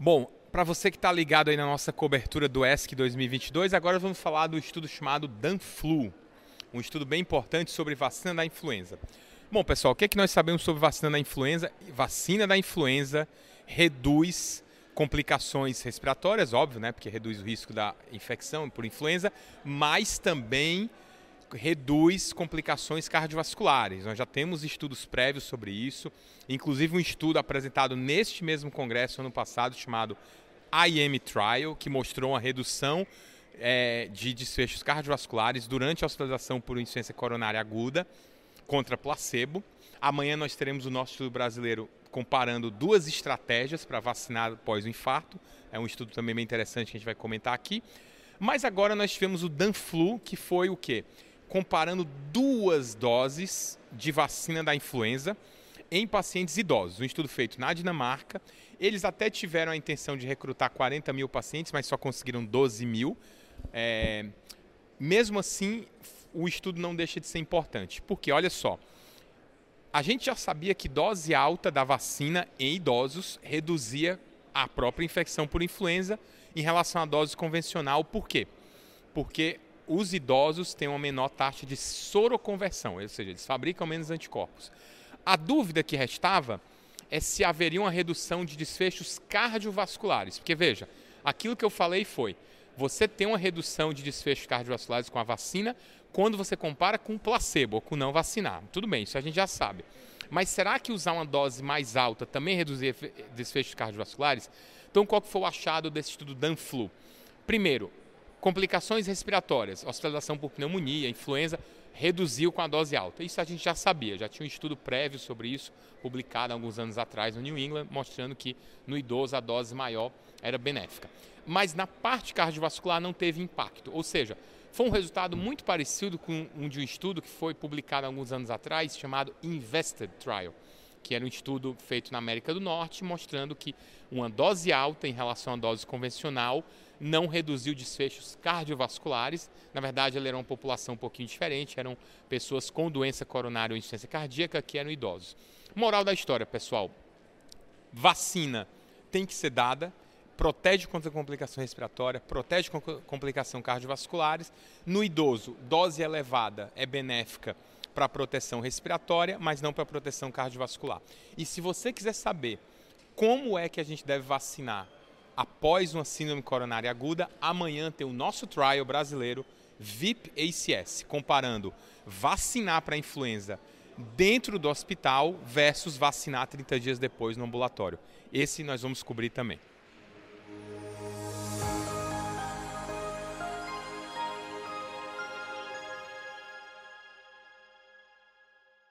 Bom, para você que está ligado aí na nossa cobertura do ESC 2022, agora vamos falar do estudo chamado DanFlu, um estudo bem importante sobre vacina da influenza. Bom, pessoal, o que, é que nós sabemos sobre vacina da influenza? Vacina da influenza reduz complicações respiratórias, óbvio, né? Porque reduz o risco da infecção por influenza, mas também reduz complicações cardiovasculares. Nós já temos estudos prévios sobre isso, inclusive um estudo apresentado neste mesmo congresso ano passado chamado IM Trial, que mostrou uma redução é, de desfechos cardiovasculares durante a hospitalização por insuficiência coronária aguda contra placebo. Amanhã nós teremos o nosso estudo brasileiro comparando duas estratégias para vacinar após o infarto. É um estudo também bem interessante que a gente vai comentar aqui. Mas agora nós tivemos o Danflu, que foi o quê? Comparando duas doses de vacina da influenza em pacientes idosos. Um estudo feito na Dinamarca. Eles até tiveram a intenção de recrutar 40 mil pacientes, mas só conseguiram 12 mil. É... Mesmo assim, o estudo não deixa de ser importante. Porque, olha só, a gente já sabia que dose alta da vacina em idosos reduzia a própria infecção por influenza em relação à dose convencional. Por quê? Porque os idosos têm uma menor taxa de soroconversão, ou seja, eles fabricam menos anticorpos. A dúvida que restava é se haveria uma redução de desfechos cardiovasculares. Porque veja, aquilo que eu falei foi: você tem uma redução de desfechos cardiovasculares com a vacina quando você compara com placebo com não vacinar. Tudo bem, isso a gente já sabe. Mas será que usar uma dose mais alta também reduzir desfechos cardiovasculares? Então, qual foi o achado desse estudo Danflu? Primeiro, Complicações respiratórias, hospitalização por pneumonia, influenza, reduziu com a dose alta. Isso a gente já sabia, já tinha um estudo prévio sobre isso, publicado alguns anos atrás no New England, mostrando que no idoso a dose maior era benéfica. Mas na parte cardiovascular não teve impacto, ou seja, foi um resultado muito parecido com um de um estudo que foi publicado alguns anos atrás, chamado Invested Trial, que era um estudo feito na América do Norte, mostrando que uma dose alta em relação à dose convencional não reduziu desfechos cardiovasculares. Na verdade, ela era uma população um pouquinho diferente, eram pessoas com doença coronária ou insuficiência cardíaca que eram idosos. Moral da história, pessoal: vacina tem que ser dada, protege contra complicação respiratória, protege contra complicação cardiovasculares. No idoso, dose elevada é benéfica para proteção respiratória, mas não para proteção cardiovascular. E se você quiser saber como é que a gente deve vacinar após uma síndrome coronária aguda, amanhã tem o nosso trial brasileiro VIP ACS, comparando vacinar para influenza dentro do hospital versus vacinar 30 dias depois no ambulatório. Esse nós vamos cobrir também.